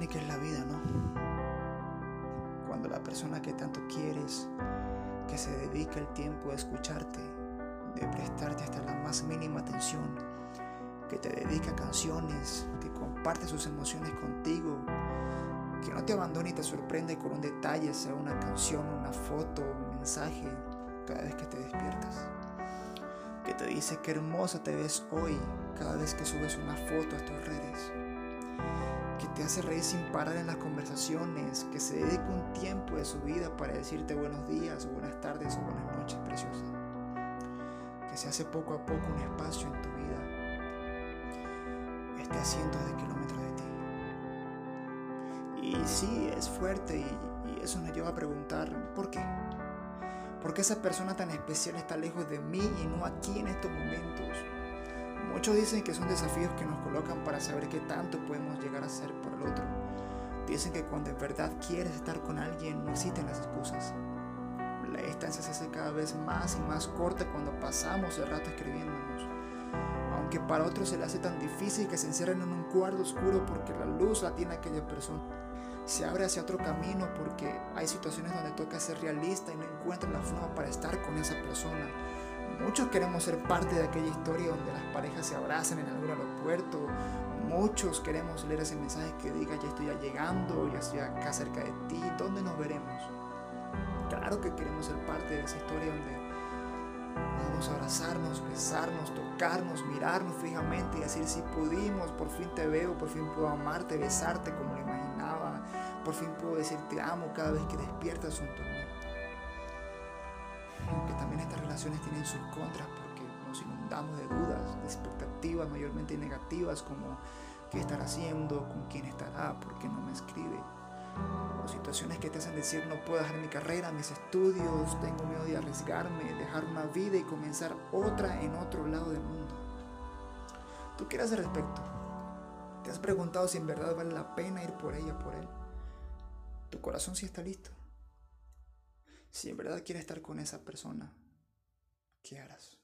irónica es la vida, ¿no? Cuando la persona que tanto quieres, que se dedica el tiempo a escucharte, de prestarte hasta la más mínima atención, que te dedica canciones, que comparte sus emociones contigo, que no te abandona y te sorprende con un detalle, sea una canción, una foto, un mensaje, cada vez que te despiertas. Que te dice que hermosa te ves hoy cada vez que subes una foto a tus redes. Que te hace reír sin parar en las conversaciones, que se dedica un tiempo de su vida para decirte buenos días, o buenas tardes o buenas noches, preciosa. Que se hace poco a poco un espacio en tu vida, esté a cientos de kilómetros de ti. Y sí, es fuerte y, eso nos lleva a preguntar, ¿por qué? ¿Por qué esa persona tan especial está lejos de mí y no aquí en estos momentos? Muchos dicen que son desafíos que nos colocan para saber qué tanto podemos llegar a ser por el otro. Dicen que cuando en verdad quieres estar con alguien no existen las excusas. La distancia se hace cada vez más y más corta cuando pasamos el rato escribiéndonos. Aunque para otros se le hace tan difícil que se encierren en un cuarto oscuro porque la luz la tiene aquella persona se abre hacia otro camino porque hay situaciones donde toca ser realista y no encuentra la forma para estar con esa persona. Muchos queremos ser parte de aquella historia donde las parejas se abrazan en algún aeropuerto. Muchos queremos leer ese mensaje que diga ya estoy llegando, ya estoy acá cerca de ti, ¿dónde nos veremos? Claro que queremos ser parte de esa historia donde Podemos abrazarnos, besarnos, tocarnos, mirarnos fijamente y decir si pudimos, por fin te veo, por fin puedo amarte, besarte como lo imaginaba, por fin puedo decir te amo cada vez que despiertas junto a mí. Relaciones tienen sus contras porque nos inundamos de dudas, de expectativas mayormente negativas como qué estará haciendo, con quién estará, por qué no me escribe o situaciones que te hacen decir no puedo dejar mi carrera, mis estudios, tengo miedo de arriesgarme, dejar una vida y comenzar otra en otro lado del mundo. ¿Tú qué al respecto? ¿Te has preguntado si en verdad vale la pena ir por ella, por él? ¿Tu corazón sí está listo? Si en verdad quieres estar con esa persona, ¿qué harás?